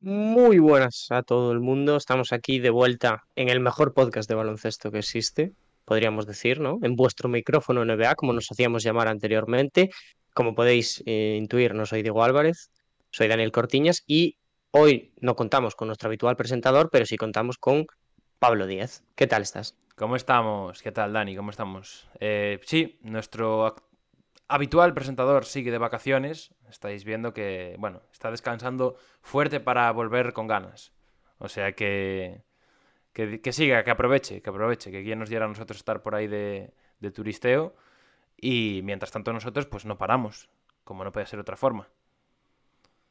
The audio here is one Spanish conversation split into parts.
Muy buenas a todo el mundo. Estamos aquí de vuelta en el mejor podcast de baloncesto que existe, podríamos decir, ¿no? En vuestro micrófono NBA, como nos hacíamos llamar anteriormente. Como podéis eh, intuir, no soy Diego Álvarez, soy Daniel Cortiñas y hoy no contamos con nuestro habitual presentador, pero sí contamos con Pablo Díaz. ¿Qué tal estás? ¿Cómo estamos? ¿Qué tal, Dani? ¿Cómo estamos? Eh, sí, nuestro habitual presentador sigue de vacaciones. Estáis viendo que, bueno, está descansando fuerte para volver con ganas. O sea que, que, siga, que aproveche, que aproveche, que quien nos diera a nosotros estar por ahí de, de turisteo. Y mientras tanto nosotros pues no paramos, como no puede ser otra forma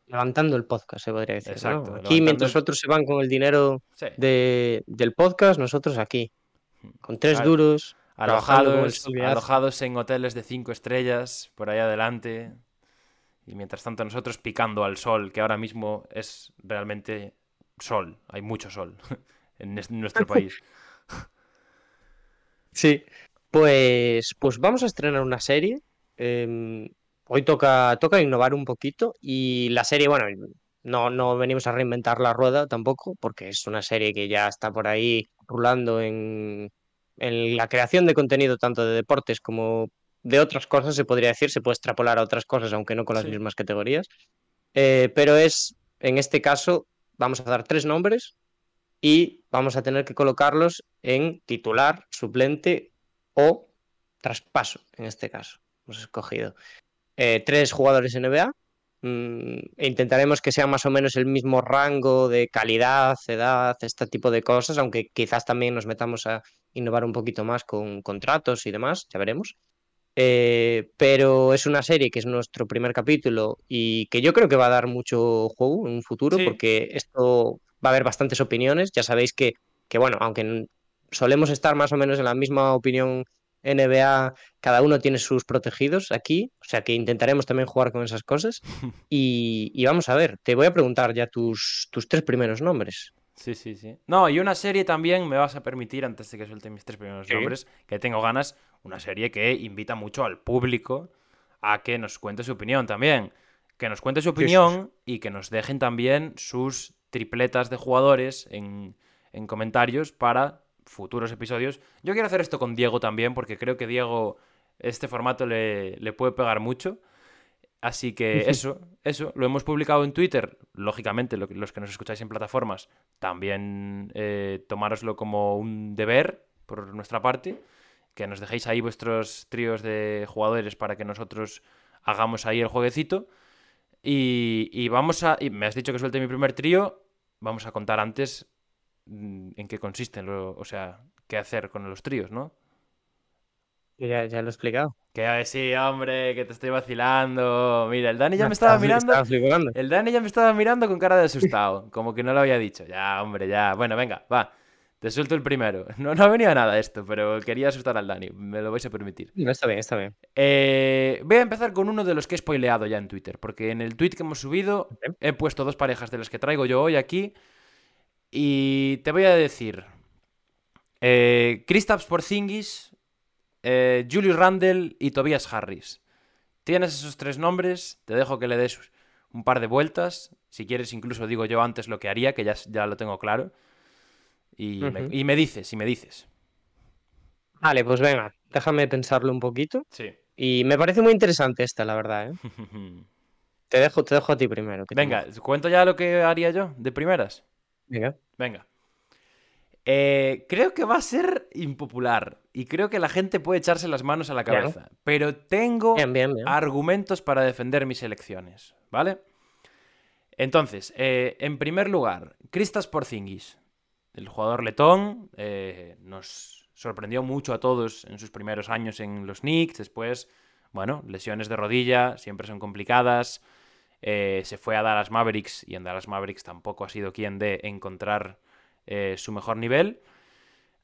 levantando el podcast, se podría decir. Aquí, mientras otros se van con el dinero de, del podcast, nosotros aquí, con tres duros, alojados, alojados en hoteles de cinco estrellas, por ahí adelante. Y mientras tanto, nosotros picando al sol, que ahora mismo es realmente sol, hay mucho sol en nuestro país. Sí, pues, pues vamos a estrenar una serie. Em, hoy toca, toca innovar un poquito y la serie, bueno, no, no venimos a reinventar la rueda tampoco, porque es una serie que ya está por ahí rulando en, en la creación de contenido tanto de deportes como de otras cosas, se podría decir, se puede extrapolar a otras cosas, aunque no con las mismas categorías. Eh, pero es, en este caso, vamos a dar tres nombres y vamos a tener que colocarlos en titular, suplente o traspaso, en este caso. Hemos escogido. Eh, tres jugadores NBA. Mm, e intentaremos que sea más o menos el mismo rango de calidad, edad, este tipo de cosas, aunque quizás también nos metamos a innovar un poquito más con contratos y demás, ya veremos. Eh, pero es una serie que es nuestro primer capítulo y que yo creo que va a dar mucho juego en un futuro porque esto va a haber bastantes opiniones. Ya sabéis que, que, bueno, aunque solemos estar más o menos en la misma opinión NBA, cada uno tiene sus protegidos aquí, o sea que intentaremos también jugar con esas cosas. Y, vamos a ver, te voy a preguntar ya tus, tus tres primeros nombres. Sí, sí, sí. No, y una serie también me vas a permitir, antes de que suelte mis tres primeros nombres, que tengo ganas, una serie que invita mucho al público a que nos cuente su opinión también. Que nos cuente su opinión y que nos dejen también sus tripletas de jugadores en, en comentarios para futuros episodios. Yo quiero hacer esto con Diego también, porque creo que Diego este formato le, puede pegar mucho. Así que eso, eso, lo hemos publicado en Twitter. Lógicamente, los que nos escucháis en plataformas, también eh, tomároslo como un deber por nuestra parte. Que nos dejéis ahí vuestros tríos de jugadores para que nosotros hagamos ahí el jueguecito. Y, y vamos a. Y me has dicho que suelte mi primer trío. Vamos a contar antes en qué consisten, o sea, qué hacer con los tríos, ¿no? Ya, ya lo he explicado. Que sí, hombre, que te estoy vacilando. Mira, el Dani ya me estaba mirando. El Dani ya me estaba mirando con cara de asustado, como que no lo había dicho. Ya, hombre, ya. Bueno, venga, va. Te suelto el primero. No, no venía nada esto, pero quería asustar al Dani. Me lo vais a permitir. No, está bien, está bien. Eh, voy a empezar con uno de los que he spoileado ya en Twitter, porque en el tweet que hemos subido he puesto dos parejas de las que traigo yo hoy aquí y te voy a decir: eh, Kristaps Porzingis, eh, Julius Randle y Tobias Harris. Tienes esos tres nombres, te dejo que le des un par de vueltas. Si quieres, incluso digo yo antes lo que haría, que ya, ya lo tengo claro. Y, me, y me dices, y me dices. Vale, pues venga, déjame pensarlo un poquito. Sí. Y me parece muy interesante esta, la verdad, ¿eh? te, dejo, te dejo a ti primero. Venga, ¿cuento ya lo que haría yo de primeras? Venga. Venga. Eh, creo que va a ser impopular y creo que la gente puede echarse las manos a la cabeza, pero tengo argumentos para defender mis elecciones, ¿vale? Entonces, eh, en primer lugar, Kristas Porzingis, el jugador letón, eh, nos sorprendió mucho a todos en sus primeros años en los Knicks, después, bueno, lesiones de rodilla siempre son complicadas, eh, se fue a Dallas Mavericks y en Dallas Mavericks tampoco ha sido quien de encontrar eh, su mejor nivel.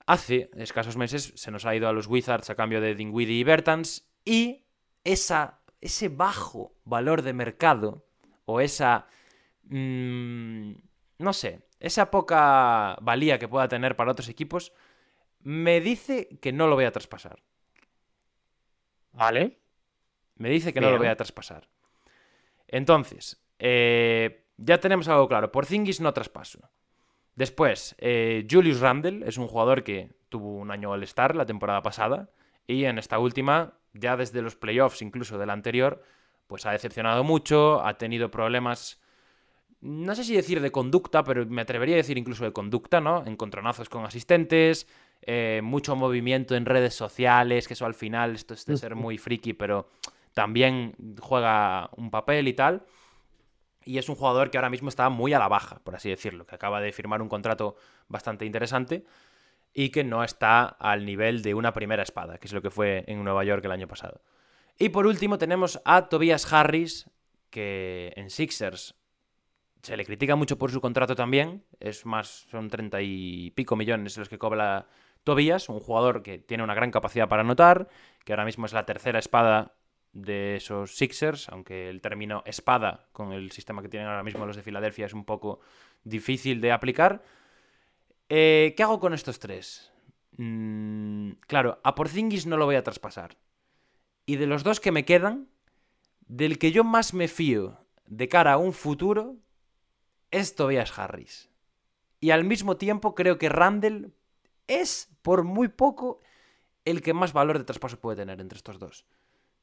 Hace escasos meses se nos ha ido a los Wizards a cambio de Dinwiddie y Bertans y esa, ese bajo valor de mercado o esa... Mm, no sé, esa poca valía que pueda tener para otros equipos me dice que no lo voy a traspasar. Vale. Me dice que no lo voy a traspasar. Entonces, eh, ya tenemos algo claro. Por Zingis no traspaso. Después, eh, Julius Randle es un jugador que tuvo un año All-Star la temporada pasada y en esta última, ya desde los playoffs incluso del anterior, pues ha decepcionado mucho, ha tenido problemas, no sé si decir de conducta, pero me atrevería a decir incluso de conducta, ¿no? Encontronazos con asistentes, eh, mucho movimiento en redes sociales, que eso al final, esto es de ser muy friki, pero también juega un papel y tal. Y es un jugador que ahora mismo está muy a la baja, por así decirlo, que acaba de firmar un contrato bastante interesante y que no está al nivel de una primera espada, que es lo que fue en Nueva York el año pasado. Y por último tenemos a Tobias Harris, que en Sixers se le critica mucho por su contrato también, es más, son treinta y pico millones los que cobra Tobias, un jugador que tiene una gran capacidad para anotar, que ahora mismo es la tercera espada de esos Sixers, aunque el término espada con el sistema que tienen ahora mismo los de Filadelfia es un poco difícil de aplicar. Eh, ¿Qué hago con estos tres? Mm, claro, a Porzingis no lo voy a traspasar. Y de los dos que me quedan, del que yo más me fío de cara a un futuro es Tobias Harris. Y al mismo tiempo creo que Randall es, por muy poco, el que más valor de traspaso puede tener entre estos dos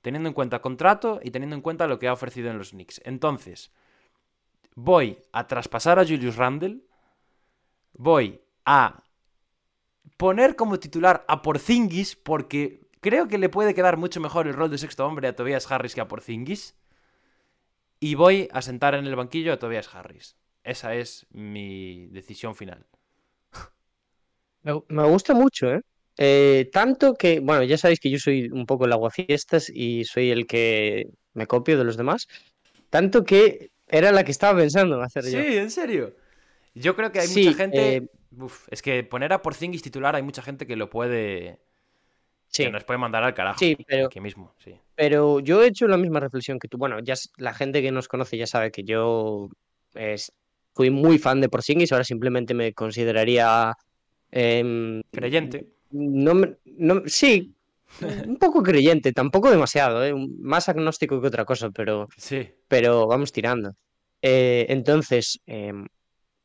teniendo en cuenta contrato y teniendo en cuenta lo que ha ofrecido en los Knicks. Entonces, voy a traspasar a Julius Randle, voy a poner como titular a Porzingis porque creo que le puede quedar mucho mejor el rol de sexto hombre a Tobias Harris que a Porzingis y voy a sentar en el banquillo a Tobias Harris. Esa es mi decisión final. Me gusta mucho, ¿eh? Eh, tanto que, bueno, ya sabéis que yo soy un poco el aguafiestas y soy el que me copio de los demás. Tanto que era la que estaba pensando en hacer yo. Sí, en serio. Yo creo que hay mucha gente. Eh, es que poner a Porzingis titular hay mucha gente que lo puede. Sí. Que nos puede mandar al carajo. Sí, pero. Aquí mismo, sí. Pero yo he hecho la misma reflexión que tú. Bueno, ya la gente que nos conoce ya sabe que yo fui muy fan de Porzingis. Ahora simplemente me consideraría. Em, Creyente no, no, sí, un poco creyente, tampoco demasiado, ¿eh? más agnóstico que otra cosa, pero, sí. pero vamos tirando. Eh, entonces, em,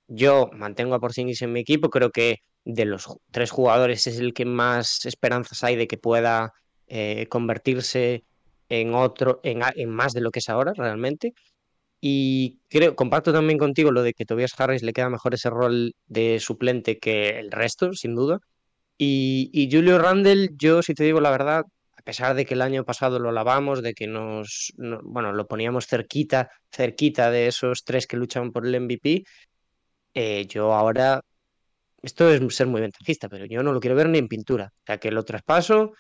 yo mantengo a Porzingis en mi equipo, creo que de los tres jugadores es el que más esperanzas hay de que pueda eh, convertirse en otro, en, en, más de lo que es ahora realmente. Y creo, comparto también contigo lo de que Tobias Harris le queda mejor ese rol de suplente que el resto, sin duda. Y, Julio Randle, yo si te digo la verdad, a pesar de que el año pasado lo lavamos, de que nos, bueno, lo poníamos cerquita, cerquita de esos tres que luchaban por el MVP, eh, yo ahora, esto es ser muy ventajista, pero yo no lo quiero ver ni en pintura. O sea, que lo traspaso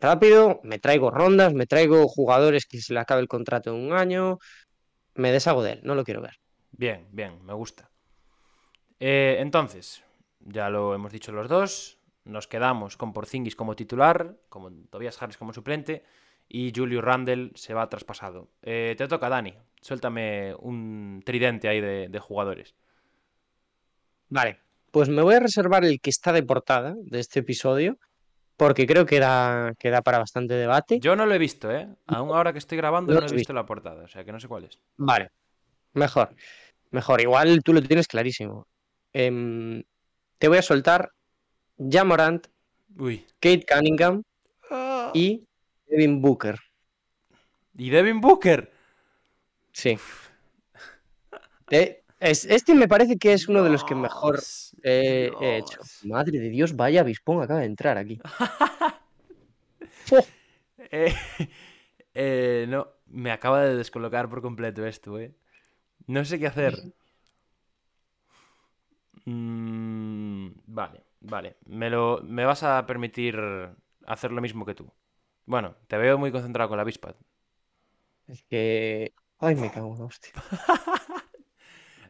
rápido, me traigo rondas, me traigo jugadores que se le acabe el contrato en un año, me deshago de él, no lo quiero ver. Bien, bien, me gusta. Eh, entonces, ya lo hemos dicho los dos, nos quedamos con Porzingis como titular, como Tobias Harris como suplente y Julio Randle se va traspasado. Eh, te toca, Dani. Suéltame un tridente ahí de, jugadores. Vale, pues me voy a reservar el que está de portada de este episodio, porque creo que da, para bastante debate. Yo no lo he visto, ¿eh? Aún ahora que estoy grabando no, he visto, la portada, o sea que no sé cuál es. Vale, mejor. Mejor, igual tú lo tienes clarísimo. Em, te voy a soltar Jamorant, Kate Cunningham ah. y Devin Booker. ¿Y Devin Booker? Sí. Eh, este me parece que es uno de los que mejor he hecho. Madre de Dios, vaya avispón acaba de entrar aquí. Eh, eh, no, me acaba de descolocar por completo esto, eh. No sé qué hacer. Mm, vale. Vale, me, lo, me vas a permitir hacer lo mismo que tú. Bueno, te veo muy concentrado con la avispa. Es que Ay, me cago en hostia.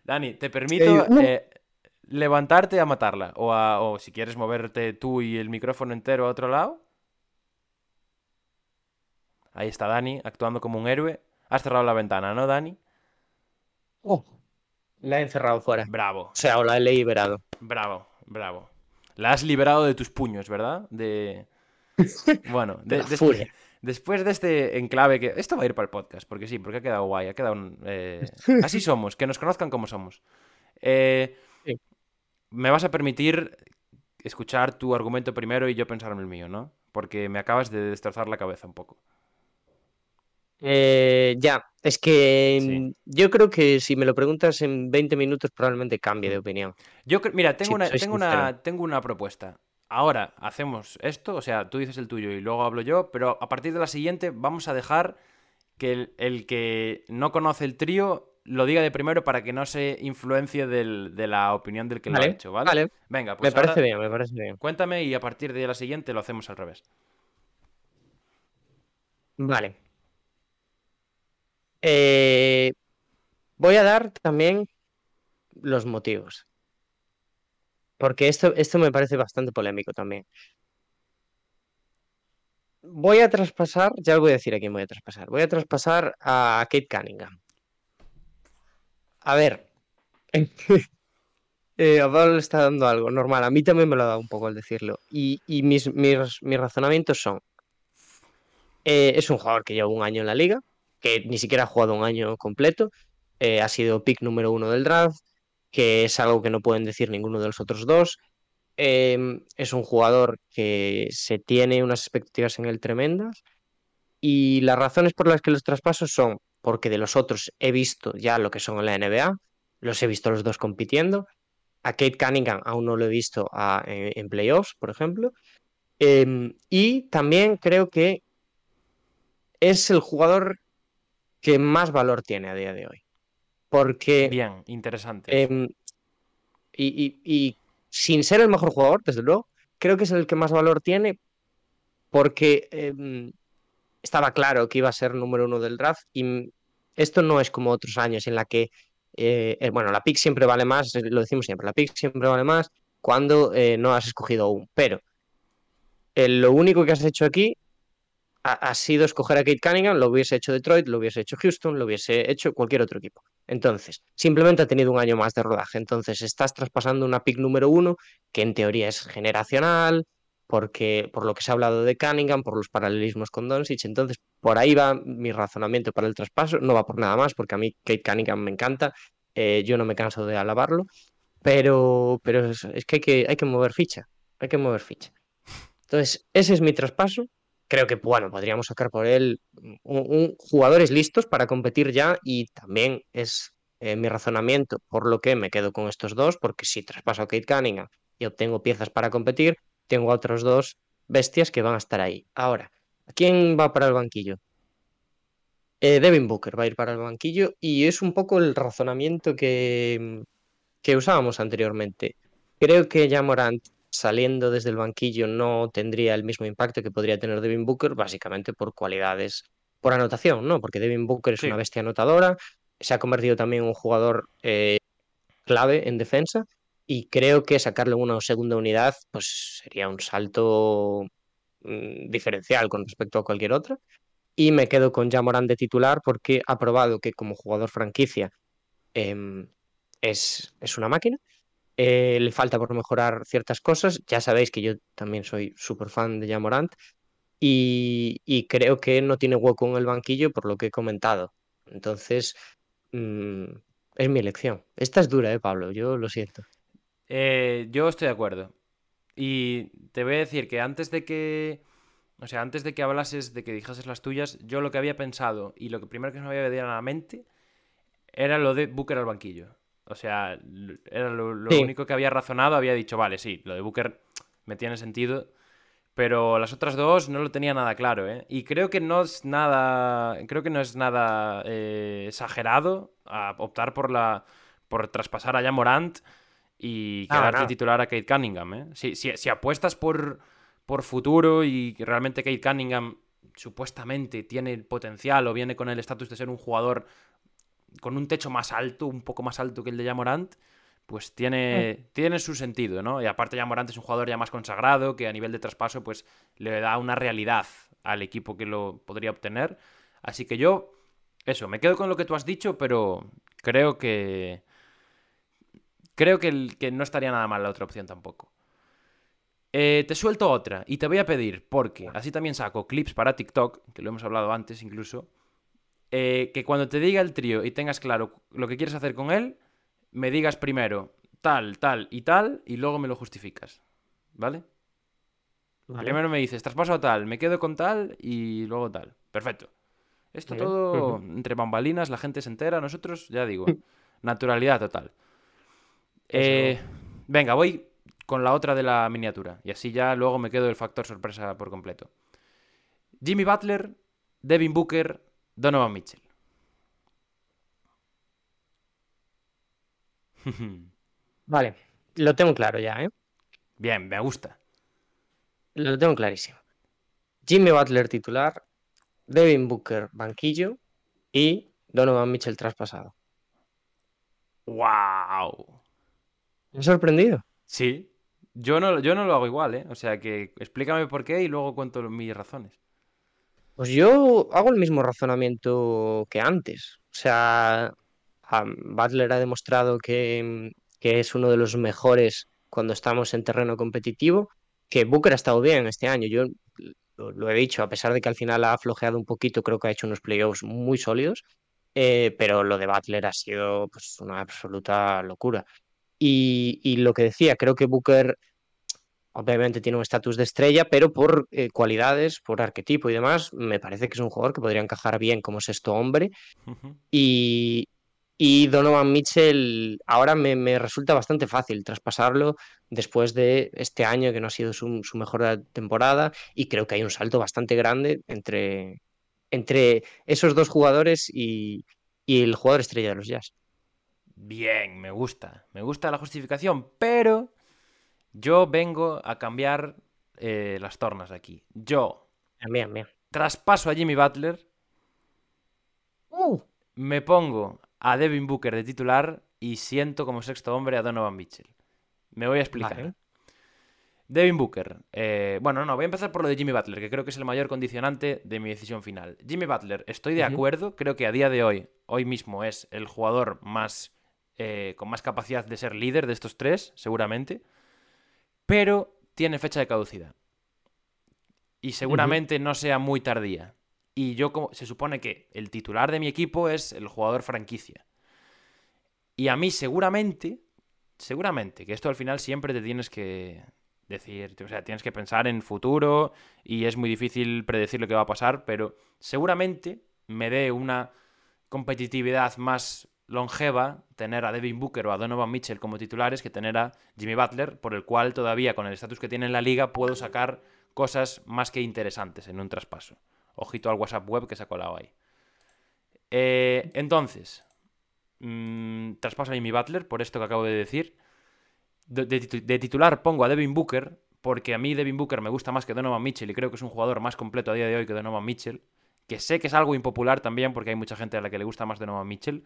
Dani, te permito eh, levantarte a matarla. O, o si quieres moverte tú y el micrófono entero a otro lado. Ahí está Dani, actuando como un héroe. Has cerrado la ventana, ¿no, Dani? Oh, la he encerrado fuera. Bravo. O sea, o la he liberado. Bravo, bravo. La has liberado de tus puños, ¿verdad? De. Bueno, de, después, de este enclave que. Esto va a ir para el podcast, porque sí, porque ha quedado guay. Ha quedado. Eh, así somos, que nos conozcan como somos. Eh, me vas a permitir escuchar tu argumento primero y yo pensar en el mío, ¿no? Porque me acabas de destrozar la cabeza un poco. Eh, ya, es que mm, yo creo que si me lo preguntas en 20 minutos probablemente cambie de opinión. Yo mira, tengo, una, tengo, una, tengo una propuesta. Ahora hacemos esto, o sea, tú dices el tuyo y luego hablo yo, pero a partir de la siguiente vamos a dejar que el, que no conoce el trío lo diga de primero para que no se influencie de la opinión del que lo ha hecho, ¿vale? Vale. Venga, pues. Me parece bien, me parece bien. Cuéntame y a partir de la siguiente lo hacemos al revés. Vale. Eh, voy a dar también los motivos. Porque esto, esto me parece bastante polémico también. Voy a traspasar, ya os voy a decir a quién voy a traspasar. Voy a traspasar a Kate Cunningham. A ver. eh, a Pablo le está dando algo normal. A mí también me lo ha dado un poco al decirlo. Y, mis, mis, razonamientos son. Eh, es un jugador que lleva un año en la liga que ni siquiera ha jugado un año completo, eh, ha sido pick número uno del draft, que es algo que no pueden decir ninguno de los otros dos. Em, es un jugador que se tiene unas expectativas en él tremendas y las razones por las que los traspasos son porque de los otros he visto ya lo que son en la NBA, los he visto los dos compitiendo. A Kate Cunningham aún no lo he visto en, playoffs, por ejemplo. Em, y también creo que es el jugador que más valor tiene a día de hoy. Porque. Bien, interesante. Em, y, sin ser el mejor jugador, desde luego, creo que es el que más valor tiene porque em, estaba claro que iba a ser número uno del draft y esto no es como otros años en la que, eh, eh, bueno, la pick siempre vale más, lo decimos siempre, la pick siempre vale más cuando eh, no has escogido aún, pero lo único que has hecho aquí ha, sido escoger a Kate Cunningham, lo hubiese hecho Detroit, lo hubiese hecho Houston, lo hubiese hecho cualquier otro equipo. Entonces, simplemente ha tenido un año más de rodaje. Entonces, estás traspasando una pick número uno, que en teoría es generacional, porque por lo que se ha hablado de Cunningham, por los paralelismos con Doncic. Entonces, por ahí va mi razonamiento para el traspaso. No va por nada más, porque a mí Kate Cunningham me encanta. Eh, yo no me canso de alabarlo. Pero, pero es, que, hay que hay que mover ficha. Hay que mover ficha. Entonces, ese es mi traspaso creo que bueno, podríamos sacar por él un, jugadores listos para competir ya y también es eh, mi razonamiento por lo que me quedo con estos dos, porque si traspaso a Kate Cunningham y obtengo piezas para competir, tengo a otros dos bestias que van a estar ahí. Ahora, ¿a quién va para el banquillo? Eh, Devin Booker va a ir para el banquillo y es un poco el razonamiento que, que usábamos anteriormente. Creo que ya Morant saliendo desde el banquillo no tendría el mismo impacto que podría tener Devin Booker, básicamente por cualidades, por anotación, ¿no? Porque Devin Booker es una bestia anotadora, se ha convertido también en un jugador eh, clave en defensa y creo que sacarle una segunda unidad pues sería un salto mm, diferencial con respecto a cualquier otra. Y me quedo con Jamoran de titular porque ha probado que como jugador franquicia em, es, es una máquina eh, le falta por mejorar ciertas cosas. Ya sabéis que yo también soy súper fan de Jamorant y, y, creo que no tiene hueco en el banquillo por lo que he comentado. Entonces, mm, es mi elección. Esta es dura, ¿eh, Pablo? Yo lo siento. Eh, yo estoy de acuerdo. Y te voy a decir que antes de que. O sea, antes de que hablases, de que dijeses las tuyas, yo lo que había pensado y lo que primero que me había venido a la mente era lo de Booker al banquillo. O sea, era lo, único que había razonado, había dicho, vale, sí, lo de Booker me tiene sentido, pero las otras dos no lo tenía nada claro, ¿eh? Y creo que no es nada, creo que no es nada eh, exagerado a optar por la, por traspasar a Morant y quedarte titular a Kate Cunningham, ¿eh? Si, si, si apuestas por, por futuro y realmente Kate Cunningham supuestamente tiene el potencial o viene con el estatus de ser un jugador con un techo más alto, un poco más alto que el de Jamorant, pues tiene, mm. tiene su sentido, ¿no? Y aparte Jamorant es un jugador ya más consagrado, que a nivel de traspaso, pues le da una realidad al equipo que lo podría obtener. Así que yo, eso, me quedo con lo que tú has dicho, pero creo que... Creo que, que no estaría nada mal la otra opción tampoco. Eh, te suelto otra y te voy a pedir, porque así también saco clips para TikTok, que lo hemos hablado antes incluso, eh, que cuando te diga el trío y tengas claro lo que quieres hacer con él, me digas primero tal, tal y tal, y luego me lo justificas. ¿Vale? Primero me dices, traspaso tal, me quedo con tal y luego tal. Perfecto. Esto todo entre bambalinas, la gente se entera, nosotros, ya digo, naturalidad total. Eh, venga, voy con la otra de la miniatura. Y así ya luego me quedo el factor sorpresa por completo. Jimmy Butler, Devin Booker, Donovan Mitchell. vale, lo tengo claro ya, ¿eh? Bien, me gusta. Lo tengo clarísimo. Jimmy Butler titular, Devin Booker banquillo y Donovan Mitchell traspasado. ¡Wow! Me he sorprendido. Sí, yo no, yo no lo hago igual, ¿eh? O sea que explícame por qué y luego cuento mis razones. Pues yo hago el mismo razonamiento que antes. O sea, Butler ha demostrado que, es uno de los mejores cuando estamos en terreno competitivo, que Booker ha estado bien este año. Yo lo, he dicho, a pesar de que al final ha flojeado un poquito, creo que ha hecho unos playoffs muy sólidos, eh, pero lo de Butler ha sido pues, una absoluta locura. Y, lo que decía, creo que Booker obviamente tiene un estatus de estrella, pero por eh, cualidades, por arquetipo y demás, me parece que es un jugador que podría encajar bien como sexto hombre. y, Donovan Mitchell ahora me, resulta bastante fácil traspasarlo después de este año que no ha sido su, mejor temporada y creo que hay un salto bastante grande entre, entre esos dos jugadores y, y el jugador estrella de los Jazz. Bien, me gusta. Me gusta la justificación, pero yo vengo a cambiar eh, las tornas aquí. Yo. Bien, bien. Traspaso a Jimmy Butler. Uh. Me pongo a Devin Booker de titular y siento como sexto hombre a Donovan Mitchell. Me voy a explicar. Devin Booker. Eh, bueno, no, voy a empezar por lo de Jimmy Butler, que creo que es el mayor condicionante de mi decisión final. Jimmy Butler, estoy de acuerdo. Creo que a día de hoy, hoy mismo, es el jugador más eh, con más capacidad de ser líder de estos tres, seguramente, pero tiene fecha de caducidad. Y seguramente no sea muy tardía. Y yo como, se supone que el titular de mi equipo es el jugador franquicia. Y a mí seguramente, seguramente, que esto al final siempre te tienes que decir, o sea, tienes que pensar en futuro y es muy difícil predecir lo que va a pasar, pero seguramente me dé una competitividad más longeva tener a Devin Booker o a Donovan Mitchell como titulares que tener a Jimmy Butler, por el cual todavía con el estatus que tiene en la liga puedo sacar cosas más que interesantes en un traspaso. Ojito al WhatsApp web que se ha colado ahí. Eh, entonces, mmm, traspaso a Jimmy Butler, por esto que acabo de decir. De, de, titular pongo a Devin Booker, porque a mí Devin Booker me gusta más que Donovan Mitchell y creo que es un jugador más completo a día de hoy que Donovan Mitchell. Que sé que es algo impopular también porque hay mucha gente a la que le gusta más Donovan Mitchell.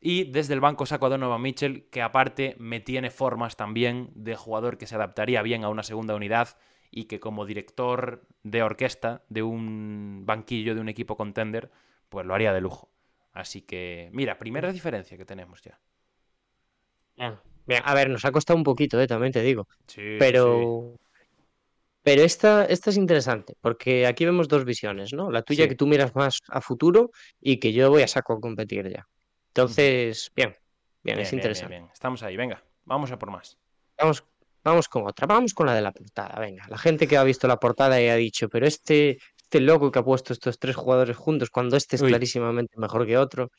Y desde el banco saco a Donovan Mitchell, que aparte me tiene formas también de jugador que se adaptaría bien a una segunda unidad y que como director de orquesta de un banquillo de un equipo contender, pues lo haría de lujo. Así que, mira, primera diferencia que tenemos ya. Bien, a ver, nos ha costado un poquito, ¿eh? también te digo. Sí, pero. Pero esta, esta es interesante, porque aquí vemos dos visiones, ¿no? La tuya que tú miras más a futuro y que yo voy a saco a competir ya. Entonces, bien, bien, es interesante. Estamos ahí, venga, vamos a por más. Vamos, vamos con otra, vamos con la de la portada, venga. La gente que ha visto la portada y ha dicho, pero este, este loco que ha puesto estos tres jugadores juntos, cuando este es clarísimamente mejor que otro.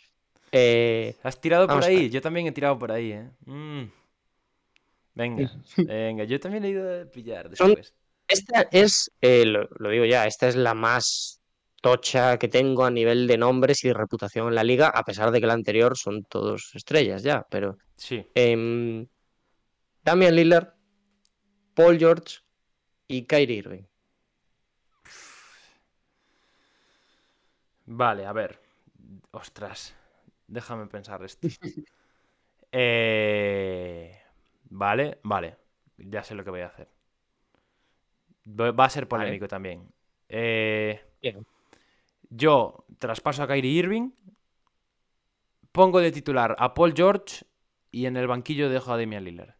Eh, Has tirado por ahí, yo también he tirado por ahí, ¿eh? Mm. Venga, venga, yo también he ido a pillar después. Esta es, eh, lo digo ya, esta es la más tocha que tengo a nivel de nombres y de reputación en la liga, a pesar de que la anterior son todos estrellas ya, pero... Sí. Eh, Damian Lillard, Paul George y Kyrie Irving. Vale, a ver. Ostras, déjame pensar esto. Eh, vale, vale. Ya sé lo que voy a hacer. Va a ser polémico también. Eh, yo traspaso a Kyrie Irving, pongo de titular a Paul George y en el banquillo dejo a Damian Lillard.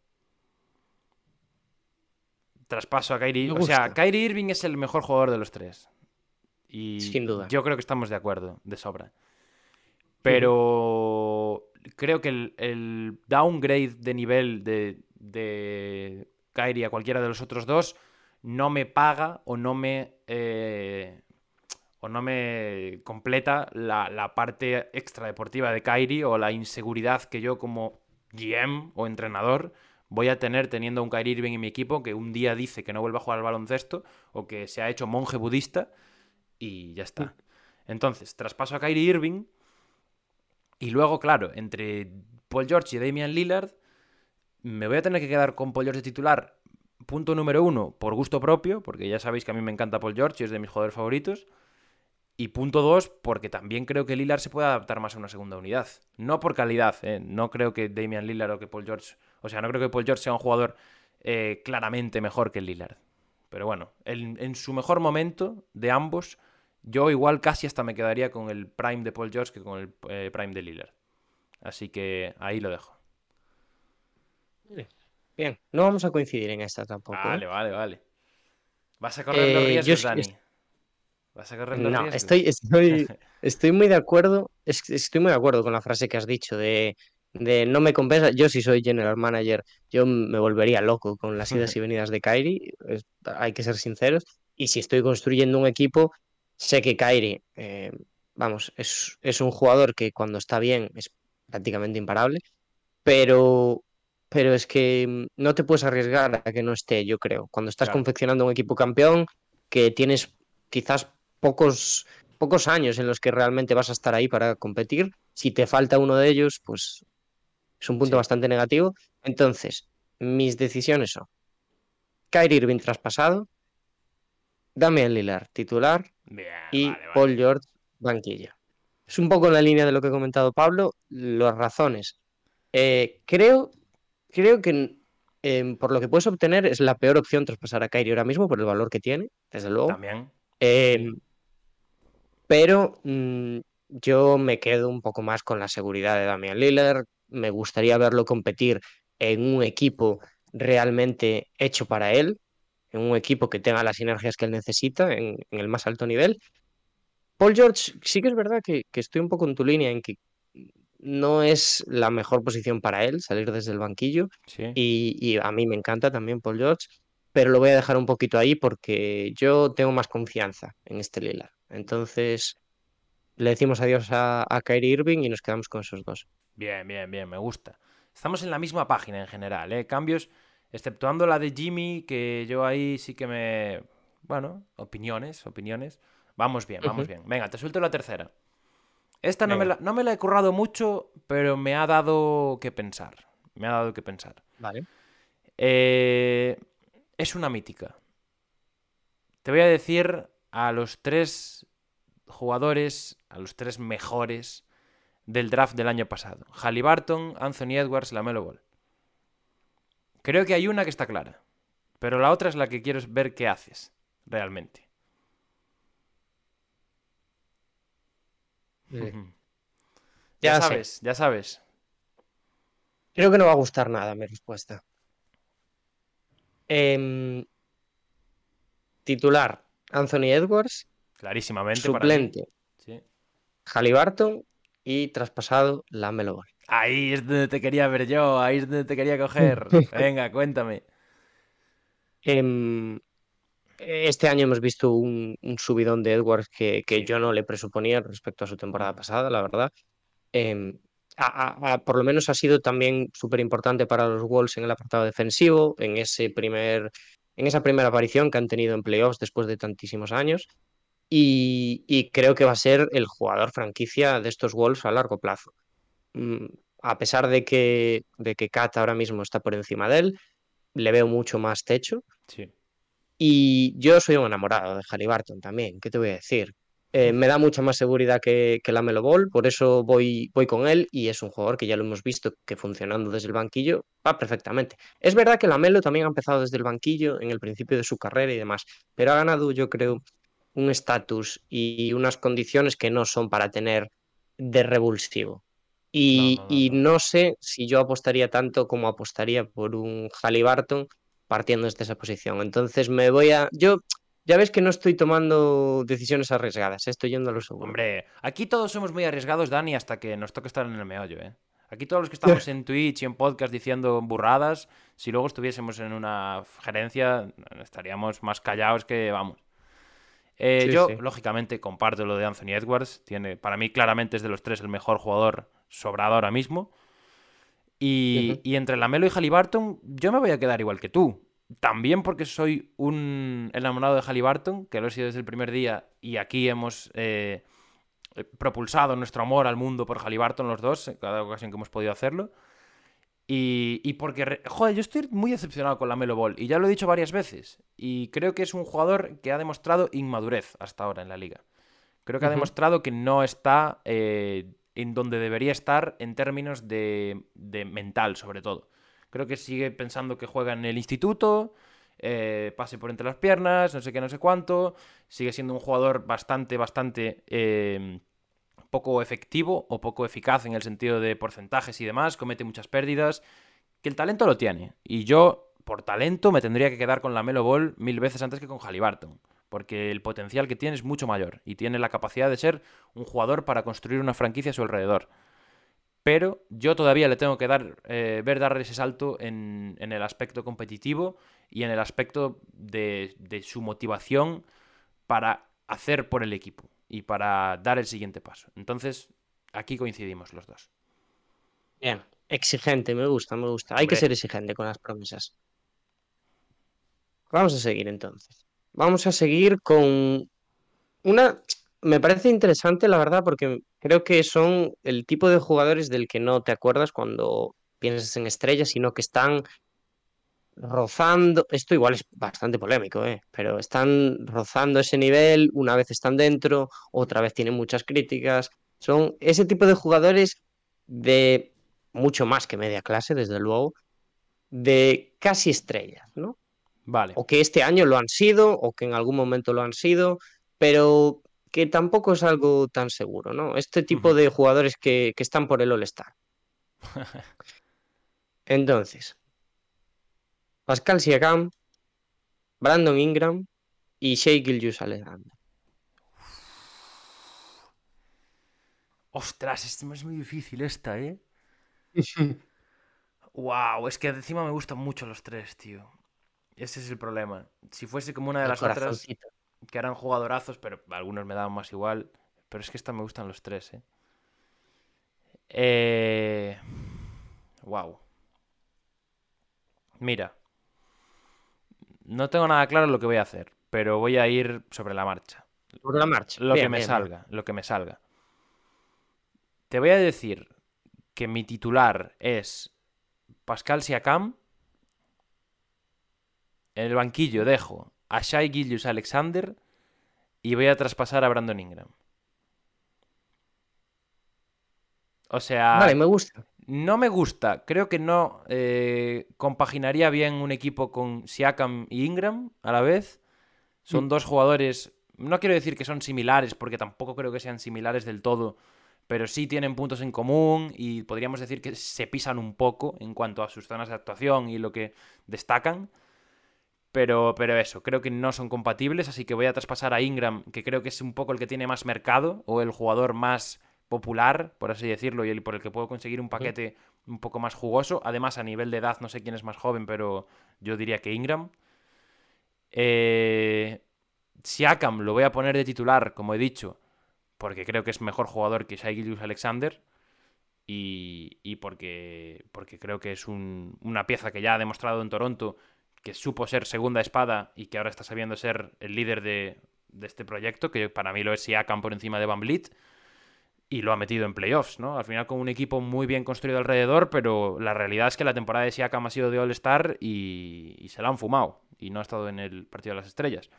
Traspaso a Kyrie. O sea, Kyrie Irving es el mejor jugador de los tres. Y Sin duda. yo creo que estamos de acuerdo, de sobra. Pero creo que el, downgrade de nivel de, de Kyrie a cualquiera de los otros dos no me paga o no me. Eh, o no me completa la, la parte extradeportiva de Kyrie o la inseguridad que yo como GM o entrenador voy a tener teniendo un Kyrie Irving en mi equipo que un día dice que no vuelve a jugar al baloncesto o que se ha hecho monje budista y ya está. Entonces, traspaso a Kyrie Irving y luego, claro, entre Paul George y Damian Lillard, me voy a tener que quedar con Paul George titular, punto número uno, por gusto propio, porque ya sabéis que a mí me encanta Paul George y es de mis jugadores favoritos. Y punto dos, porque también creo que Lillard se puede adaptar más a una segunda unidad. No por calidad, ¿eh? no creo que Damian Lillard o que Paul George. O sea, no creo que Paul George sea un jugador eh, claramente mejor que Lillard. Pero bueno, en, su mejor momento de ambos, yo igual casi hasta me quedaría con el prime de Paul George que con el eh, prime de Lillard. Así que ahí lo dejo. Bien, no vamos a coincidir en esta tampoco. Vale, vale, vale. Vas a correr los riesgos, Dani. No, estoy, estoy, estoy muy de acuerdo. Estoy muy de acuerdo con la frase que has dicho de, de no me compensa. Yo, si soy general manager, yo me volvería loco con las idas y venidas de Kyrie. hay que ser sinceros. Y si estoy construyendo un equipo, sé que Kyrie, eh, vamos, es, es un jugador que cuando está bien es prácticamente imparable. Pero pero es que no te puedes arriesgar a que no esté, yo creo. Cuando estás confeccionando un equipo campeón, que tienes quizás pocos, pocos años en los que realmente vas a estar ahí para competir. Si te falta uno de ellos, pues es un punto bastante negativo. Entonces, mis decisiones son Kyrie Irving traspasado, Damian Lillard titular y Paul George banquilla. Es un poco en la línea de lo que ha comentado Pablo, las razones. Eh, creo, creo que em, por lo que puedes obtener es la peor opción traspasar a Kyrie ahora mismo por el valor que tiene, desde luego. También. Em, pero mm, yo me quedo un poco más con la seguridad de Damian Lillard. Me gustaría verlo competir en un equipo realmente hecho para él, en un equipo que tenga las sinergias que él necesita en, el más alto nivel. Paul George, sí que es verdad que, estoy un poco en tu línea en que no es la mejor posición para él salir desde el banquillo. Y, y, a mí me encanta también Paul George, pero lo voy a dejar un poquito ahí porque yo tengo más confianza en este Lillard. Entonces, le decimos adiós a, Kyrie Irving y nos quedamos con esos dos. Bien, bien, bien, me gusta. Estamos en la misma página en general, ¿eh? Cambios, exceptuando la de Jimmy, que yo ahí sí que me... Bueno, opiniones, opiniones. Vamos bien, vamos bien. Venga, te suelto la tercera. Esta no me, la, no me, la, he currado mucho, pero me ha dado que pensar. Me ha dado que pensar. Vale. Eh, es una mítica. Te voy a decir a los tres jugadores, a los tres mejores del draft del año pasado. Halliburton, Anthony Edwards, Lamelo Ball. Creo que hay una que está clara, pero la otra es la que quiero ver qué haces realmente. Ya, sabes, ya sabes. Creo que no va a gustar nada mi respuesta. Em, titular, Anthony Edwards. Clarísimamente. Suplente. Sí. Halliburton y traspasado la Ball. Ahí es donde te quería ver yo, ahí es donde te quería coger. Venga, cuéntame. Em, este año hemos visto un, subidón de Edwards que, yo no le presuponía respecto a su temporada pasada, la verdad. Em, por lo menos ha sido también súper importante para los Wolves en el apartado defensivo, en ese primer en esa primera aparición que han tenido en playoffs después de tantísimos años. Y, creo que va a ser el jugador franquicia de estos Wolves a largo plazo. Mm, a pesar de que, de que Kat ahora mismo está por encima de él, le veo mucho más techo. Sí. Y yo soy un enamorado de Harry Barton también, ¿qué te voy a decir? Eh, me da mucha más seguridad que, que la Melo Ball, por eso voy, voy con él y es un jugador que ya lo hemos visto que funcionando desde el banquillo va perfectamente. Es verdad que la Melo también ha empezado desde el banquillo en el principio de su carrera y demás, pero ha ganado yo creo un estatus y unas condiciones que no son para tener de revulsivo. Y no, y no sé si yo apostaría tanto como apostaría por un Halliburton partiendo desde esa posición. Entonces me voy a... Yo ya ves que no estoy tomando decisiones arriesgadas, ¿eh? estoy yendo a lo seguro. Hombre, aquí todos somos muy arriesgados, Dani, hasta que nos toque estar en el meollo, ¿eh? Aquí todos los que estamos en Twitch y en podcast diciendo burradas, si luego estuviésemos en una gerencia, estaríamos más callados que vamos. Eh, sí, yo, sí. lógicamente, comparto lo de Anthony Edwards. Tiene, para mí, claramente es de los tres el mejor jugador sobrado ahora mismo. Y, uh -huh. y entre Lamelo y Halliburton, yo me voy a quedar igual que tú. También porque soy un enamorado de Halliburton, que lo he sido desde el primer día, y aquí hemos eh, propulsado nuestro amor al mundo por Halliburton los dos, en cada ocasión que hemos podido hacerlo. Y, y, porque, joder, yo estoy muy decepcionado con la Melo Ball, y ya lo he dicho varias veces, y creo que es un jugador que ha demostrado inmadurez hasta ahora en la liga. Creo que uh -huh. ha demostrado que no está eh, en donde debería estar en términos de, de, mental, sobre todo. Creo que sigue pensando que juega en el instituto, eh, pase por entre las piernas, no sé qué, no sé cuánto. Sigue siendo un jugador bastante, bastante eh, poco efectivo o poco eficaz en el sentido de porcentajes y demás, comete muchas pérdidas, que el talento lo tiene. Y yo, por talento, me tendría que quedar con la Melo Ball mil veces antes que con Halliburton, porque el potencial que tiene es mucho mayor y tiene la capacidad de ser un jugador para construir una franquicia a su alrededor. Pero yo todavía le tengo que dar, eh, ver dar ese salto en, en, el aspecto competitivo y en el aspecto de, de su motivación para hacer por el equipo y para dar el siguiente paso. Entonces, aquí coincidimos los dos. Bien, exigente, me gusta, me gusta. Hay Hombre. que ser exigente con las promesas. Vamos a seguir entonces. Vamos a seguir con una... Me parece interesante, la verdad, porque creo que son el tipo de jugadores del que no te acuerdas cuando piensas en estrellas, sino que están rozando, esto igual es bastante polémico, ¿eh? pero están rozando ese nivel, una vez están dentro, otra vez tienen muchas críticas. Son ese tipo de jugadores de mucho más que media clase, desde luego, de casi estrellas, ¿no? Vale. O que este año lo han sido, o que en algún momento lo han sido, pero que tampoco es algo tan seguro, ¿no? Este tipo uh -huh. de jugadores que, que están por el All-Star. Entonces, Pascal Siakam, Brandon Ingram y Shea Gilgeous Alexander. Ostras, esto es muy difícil esta, ¿eh? wow, es que encima me gustan mucho los tres, tío. Ese es el problema. Si fuese como una de el las otras que eran jugadorazos, pero algunos me daban más igual. Pero es que esta me gustan los tres, ¿eh? eh... Wow. Mira, no tengo nada claro lo que voy a hacer, pero voy a ir sobre la marcha. Sobre la marcha. Lo bien, que me bien, salga, bien. lo que me salga. Te voy a decir que mi titular es Pascal Siakam. En el banquillo dejo a Shai Gillius Alexander y voy a traspasar a Brandon Ingram. O sea. Vale, me gusta. No me gusta. Creo que no eh, compaginaría bien un equipo con Siakam y Ingram a la vez. Son mm. dos jugadores. No quiero decir que son similares, porque tampoco creo que sean similares del todo. Pero sí tienen puntos en común y podríamos decir que se pisan un poco en cuanto a sus zonas de actuación y lo que destacan. Pero, pero eso, creo que no son compatibles, así que voy a traspasar a Ingram, que creo que es un poco el que tiene más mercado, o el jugador más popular, por así decirlo, y por el que puedo conseguir un paquete un poco más jugoso. Además, a nivel de edad, no sé quién es más joven, pero yo diría que Ingram. Eh... Siakam lo voy a poner de titular, como he dicho, porque creo que es mejor jugador que Shai Gilgeous Alexander. Y, y, porque, porque creo que es un, una pieza que ya ha demostrado en Toronto que supo ser segunda espada y que ahora está sabiendo ser el líder de, este proyecto, que para mí lo es Siakam por encima de Van Vliet y lo ha metido en playoffs, ¿no? Al final con un equipo muy bien construido alrededor, pero la realidad es que la temporada de Siakam ha sido de All-Star y, y, se la han fumado y no ha estado en el partido de las estrellas.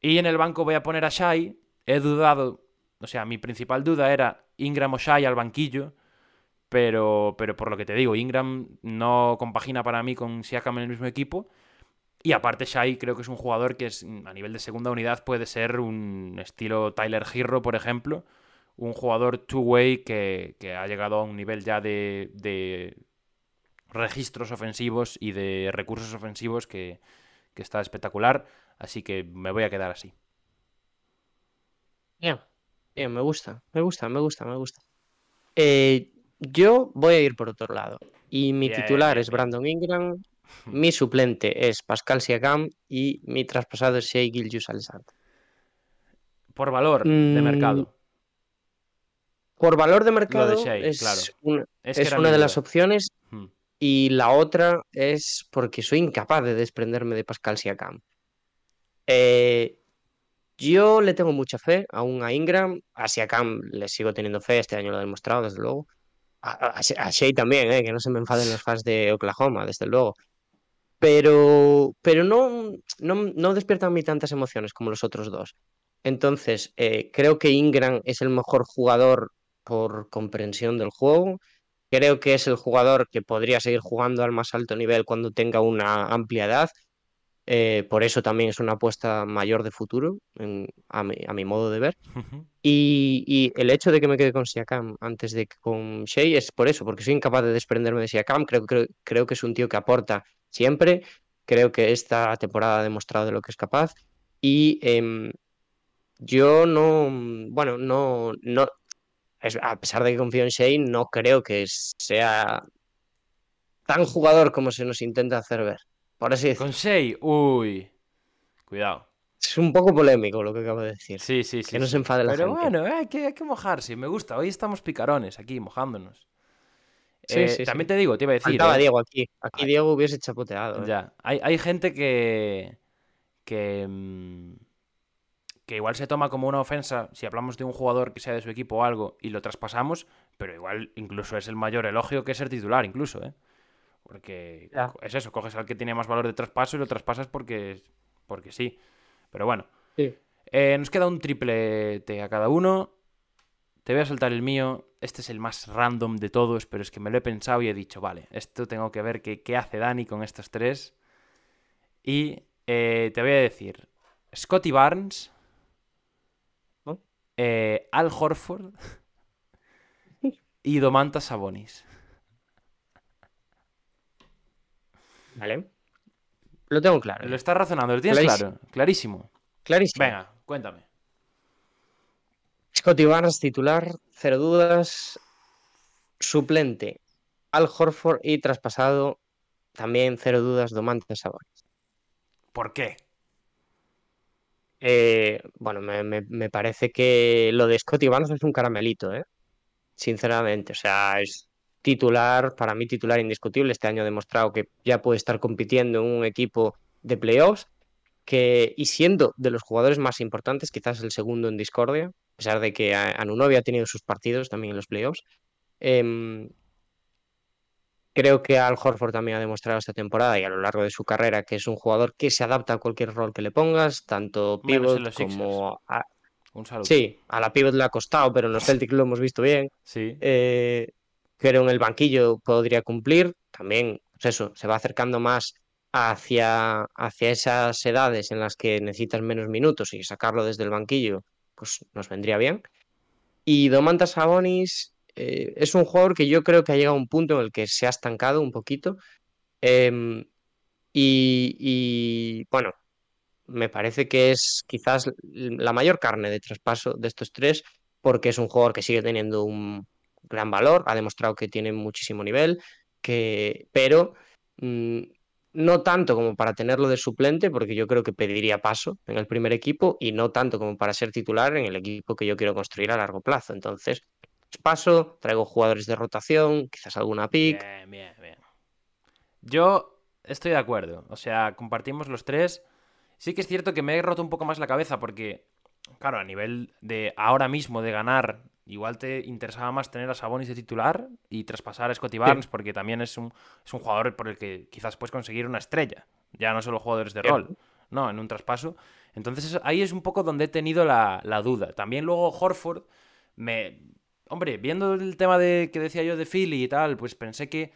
Y en el banco voy a poner a Shai, he dudado, o sea, mi principal duda era Ingram o Shai al banquillo, pero, pero por lo que te digo, Ingram no compagina para mí con Siakam en el mismo equipo. Y aparte, Shai creo que es un jugador que es, a nivel de segunda unidad puede ser un estilo Tyler Girro, por ejemplo. Un jugador two-way que, ha llegado a un nivel ya de, de registros ofensivos y de recursos ofensivos que, que, está espectacular. Así que me voy a quedar así. Bien, bien, me gusta, me gusta, me gusta, me gusta. Eh, yo voy a ir por otro lado. Y mi titular es Brandon Ingram, mi suplente es Pascal Siakam y mi traspasado es Shea Gilgius Alexander. Por valor de mm, mercado. Por valor de mercado es, una, es, una de las opciones hmm. y la otra es porque soy incapaz de desprenderme de Pascal Siakam. Eh, yo le tengo mucha fe aún a Ingram, a Siakam le sigo teniendo fe, este año lo ha demostrado desde luego. A, Shea también, eh, que no se me enfaden los fans de Oklahoma, desde luego pero, pero no, no, no despiertan a mí tantas emociones como los otros dos. Entonces, eh, creo que Ingram es el mejor jugador por comprensión del juego. Creo que es el jugador que podría seguir jugando al más alto nivel cuando tenga una amplia edad. Eh, por eso también es una apuesta mayor de futuro, a, mi, modo de ver. y, y, el hecho de que me quede con Siakam antes de que con Shea es por eso, porque soy incapaz de desprenderme de Siakam. Creo, creo, creo que es un tío que aporta siempre. Creo que esta temporada ha demostrado de lo que es capaz. Y em, yo no, bueno, no, no, a pesar de que confío en Shane, no creo que sea tan jugador como se nos intenta hacer ver. Por así Con Shea, uy, cuidado. Es un poco polémico lo que acabo de decir. Sí, sí, sí. Que no se enfade la Pero bueno, hay que, hay que mojarse. Me gusta. Hoy estamos picarones aquí, mojándonos. Eh, también te digo, te iba a decir. Faltaba ¿eh? Diego aquí. Aquí Diego hubiese chapoteado. ¿eh? Ya. Hay, hay, gente que. que. Mm, que igual se toma como una ofensa si hablamos de un jugador que sea de su equipo o algo y lo traspasamos, pero igual incluso es el mayor elogio que ser titular, incluso, ¿eh? Porque es eso, coges al que tiene más valor de traspaso y lo traspasas porque, porque sí. Pero bueno. nos queda un triplete a cada uno. Te voy a soltar el mío. Este es el más random de todos, pero es que me lo he pensado y he dicho, vale, esto tengo que ver qué, hace Dani con estos tres. Y eh, te voy a decir, Scotty Barnes, eh, Al Horford y Domantas Sabonis. Vale. Lo tengo claro. Lo estás razonando, lo tienes claro. Clarísimo. Clarísimo. Venga, cuéntame. Scotty Barnes titular, cero dudas. Suplente, Al Horford y traspasado, también cero dudas, Domantas Sabonis. ¿Por qué? Eh, bueno, me, parece que lo de Scotty Barnes es un caramelito, ¿eh? Sinceramente, o sea, es titular, para mí titular indiscutible. Este año ha demostrado que ya puede estar compitiendo en un equipo de playoffs que, y siendo de los jugadores más importantes, quizás el segundo en discordia, a pesar de que Anunobi ha tenido sus partidos también en los playoffs. Em, creo que Al Horford también ha demostrado esta temporada y a lo largo de su carrera que es un jugador que se adapta a cualquier rol que le pongas, tanto pivot como... A... Un saludo. Sí, a la pivot le ha costado, pero en los Celtics lo hemos visto bien. Sí. Eh, pero en el banquillo podría cumplir. También, pues eso, se va acercando más hacia, hacia esas edades en las que necesitas menos minutos y sacarlo desde el banquillo pues nos vendría bien. Y Domantas Sabonis eh, es un jugador que yo creo que ha llegado a un punto en el que se ha estancado un poquito. Em, y, bueno, me parece que es quizás la mayor carne de traspaso de estos tres, porque es un jugador que sigue teniendo un gran valor, ha demostrado que tiene muchísimo nivel, que, pero mm, no tanto como para tenerlo de suplente, porque yo creo que pediría paso en el primer equipo, y no tanto como para ser titular en el equipo que yo quiero construir a largo plazo. Entonces, paso, traigo jugadores de rotación, quizás alguna pick. Bien, bien, bien. Yo estoy de acuerdo. O sea, compartimos los tres. Sí que es cierto que me he roto un poco más la cabeza porque, claro, a nivel de ahora mismo de ganar igual te interesaba más tener a Sabonis de titular y traspasar a Scotty Barnes porque también es un, es un jugador por el que quizás puedes conseguir una estrella, ya no solo jugadores de rol. ¿no? En un traspaso. Entonces ahí es un poco donde he tenido la, duda. También luego Horford, me... Hombre, viendo el tema de que decía yo de Philly y tal, pues pensé que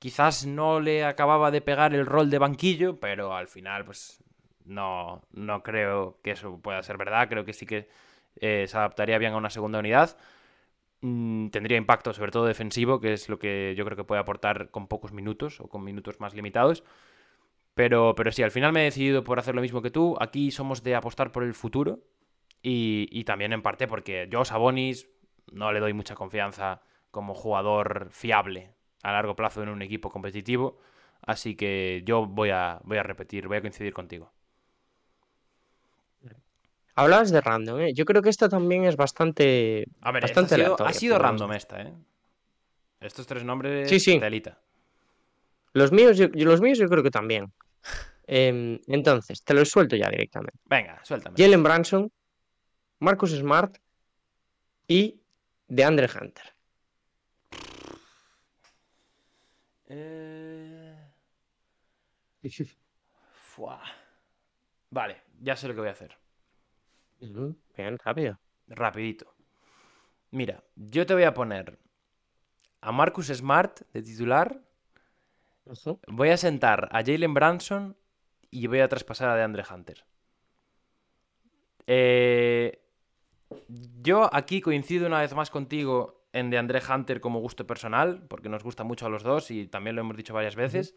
quizás no le acababa de pegar el rol de banquillo, pero al final, pues no, no creo que eso pueda ser verdad. Creo que sí que eh, se adaptaría bien a una segunda unidad. Mm, tendría impacto, sobre todo defensivo, que es lo que yo creo que puede aportar con pocos minutos o con minutos más limitados. Pero, pero sí, al final me he decidido por hacer lo mismo que tú. Aquí somos de apostar por el futuro. Y, también en parte porque yo a Sabonis no le doy mucha confianza como jugador fiable a largo plazo en un equipo competitivo. Así que yo voy a, voy a repetir, voy a coincidir contigo. Hablabas de random, ¿eh? Yo creo que esta también es bastante. A ver, ha sido, ha sido random esta, ¿eh? Estos tres nombres. Sí, sí. Los míos, yo, los míos yo creo que también. Em, entonces, te los suelto ya directamente. Venga, suéltame. Jalen Branson, Marcus Smart y DeAndre Hunter. Eh... Vale, ya sé lo que voy a hacer. Bien, rápido. Rapidito. Mira, yo te voy a poner a Marcus Smart de titular. Voy a sentar a Jalen Branson y voy a traspasar a DeAndre Hunter. Eh, yo aquí coincido una vez más contigo en DeAndre Hunter como gusto personal, porque nos gusta mucho a los dos y también lo hemos dicho varias veces.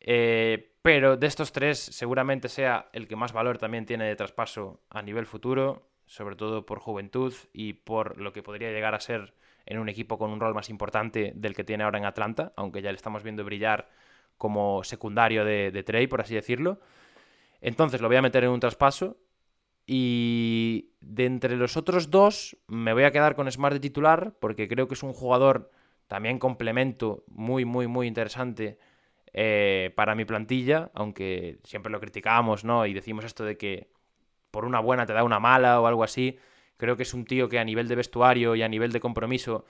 Eh, pero de estos tres, seguramente sea el que más valor también tiene de traspaso a nivel futuro, sobre todo por juventud y por lo que podría llegar a ser en un equipo con un rol más importante del que tiene ahora en Atlanta, aunque ya le estamos viendo brillar como secundario de, de Trey, por así decirlo. Entonces lo voy a meter en un traspaso. Y de entre los otros dos, me voy a quedar con Smart de titular, porque creo que es un jugador también complemento muy, muy, muy interesante eh, para mi plantilla, aunque siempre lo criticamos, ¿no? Y decimos esto de que por una buena te da una mala o algo así. Creo que es un tío que a nivel de vestuario y a nivel de compromiso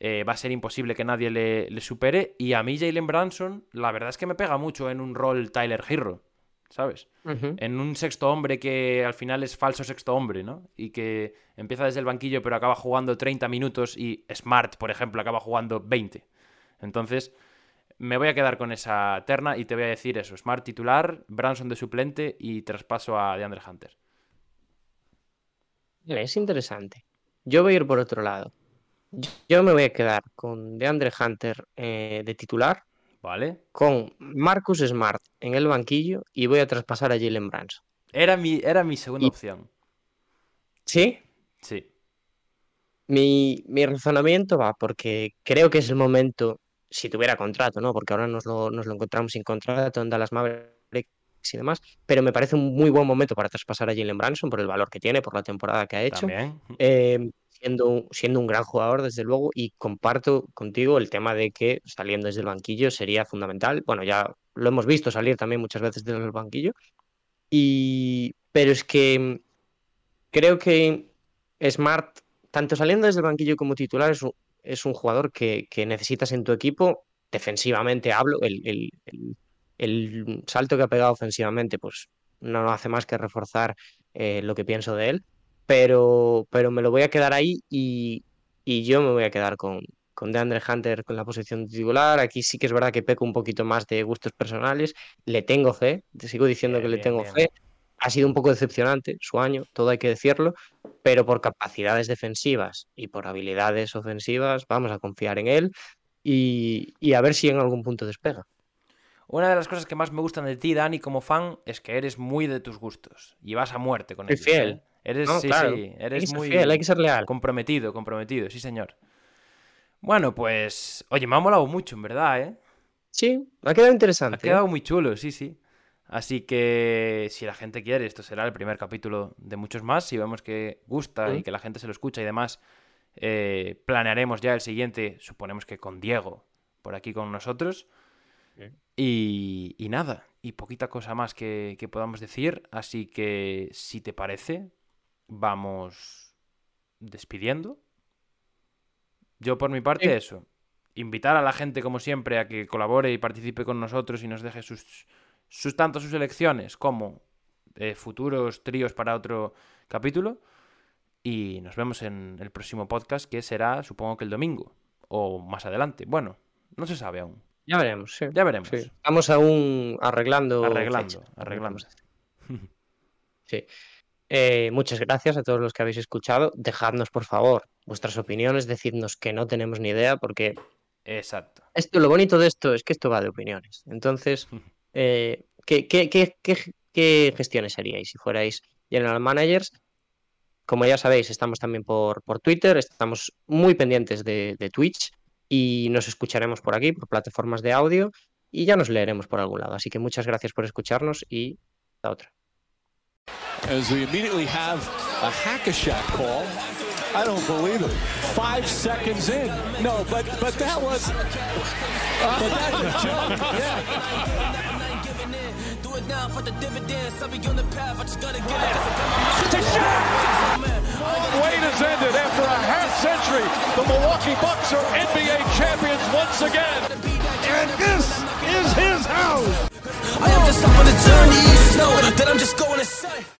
eh, va a ser imposible que nadie le, supere. Y a mí Jalen Branson, la verdad es que me pega mucho en un rol Tyler Hero, ¿sabes? En un sexto hombre que al final es falso sexto hombre, ¿no? Y que empieza desde el banquillo pero acaba jugando 30 minutos y Smart, por ejemplo, acaba jugando 20. Entonces, me voy a quedar con esa terna y te voy a decir eso: Smart titular, Branson de suplente y traspaso a DeAndre Hunter. Es interesante. Yo voy a ir por otro lado. Yo me voy a quedar con DeAndre Hunter eh, de titular. Vale. Con Marcus Smart en el banquillo y voy a traspasar a Jalen Branson. Era mi, era mi segunda opción. ¿Sí? Sí. Mi, mi razonamiento va porque creo que es el momento si tuviera contrato, ¿no? Porque ahora nos lo, nos lo encontramos sin contrato en Dallas Mavericks y demás, pero me parece un muy buen momento para traspasar a Jalen Branson por el valor que tiene, por la temporada que ha hecho, eh, siendo, siendo un gran jugador desde luego y comparto contigo el tema de que saliendo desde el banquillo sería fundamental, bueno, ya lo hemos visto salir también muchas veces desde el banquillo, y... pero es que creo que Smart, tanto saliendo desde el banquillo como titular, es es un jugador que, necesitas en tu equipo, defensivamente hablo, el, salto que ha pegado ofensivamente, pues no hace más que reforzar eh, lo que pienso de él, pero, pero me lo voy a quedar ahí y, yo me voy a quedar con, con DeAndre Hunter con la posición titular. Aquí sí que es verdad que peco un poquito más de gustos personales. Le tengo fe, te sigo diciendo que le tengo fe. Ha sido un poco decepcionante su año, todo hay que decirlo, pero por capacidades defensivas y por habilidades ofensivas vamos a confiar en él y, a ver si en algún punto despega. Una de las cosas que más me gustan de ti, Dani, como fan, es que eres muy de tus gustos y vas a muerte con él. fiel. ¿eh? Eres, sí, sí, eres muy fiel, hay que ser leal. Comprometido, comprometido, sí, señor. Bueno, pues, oye, me ha molado mucho, en verdad, ¿eh? Sí, ha quedado interesante. Ha quedado muy chulo, sí, sí. Así que si la gente quiere, esto será el primer capítulo de muchos más. Si vemos que gusta y que la gente se lo escucha y demás, eh, planearemos ya el siguiente, suponemos que con Diego, por aquí con nosotros. Y, nada, y poquita cosa más que, podamos decir. Así que si te parece, vamos despidiendo. Yo por mi parte eso. Invitar a la gente, como siempre, a que colabore y participe con nosotros y nos deje sus sus, tanto sus elecciones como eh, futuros tríos para otro capítulo. Y nos vemos en el próximo podcast, que será, supongo que el domingo. O más adelante. Bueno, no se sabe aún. Ya veremos, sí. Ya veremos. Estamos aún arreglando. Arreglando, arreglando. sí. Eh, muchas gracias a todos los que habéis escuchado. Dejadnos, por favor, vuestras opiniones, decidnos que no tenemos ni idea, porque. Exacto. Esto, lo bonito de esto es que esto va de opiniones. Entonces, eh, ¿qué, qué, gestiones haríais si fuerais general managers? Como ya sabéis, estamos también por, por Twitter, estamos muy pendientes de, de Twitch y nos escucharemos por aquí, por plataformas de audio, y ya nos leeremos por algún lado. Así que muchas gracias por escucharnos y la otra. As we immediately have a Hackashack call. I don't believe it. Five seconds in. No, but but that was. But a joke. Yeah. down for the dividends. I'll be on the path. I just gotta get it. To has ended after a half century. The Milwaukee Bucks are NBA champions once again. And this is his house. I am just on the journey. You know that I'm just going to say.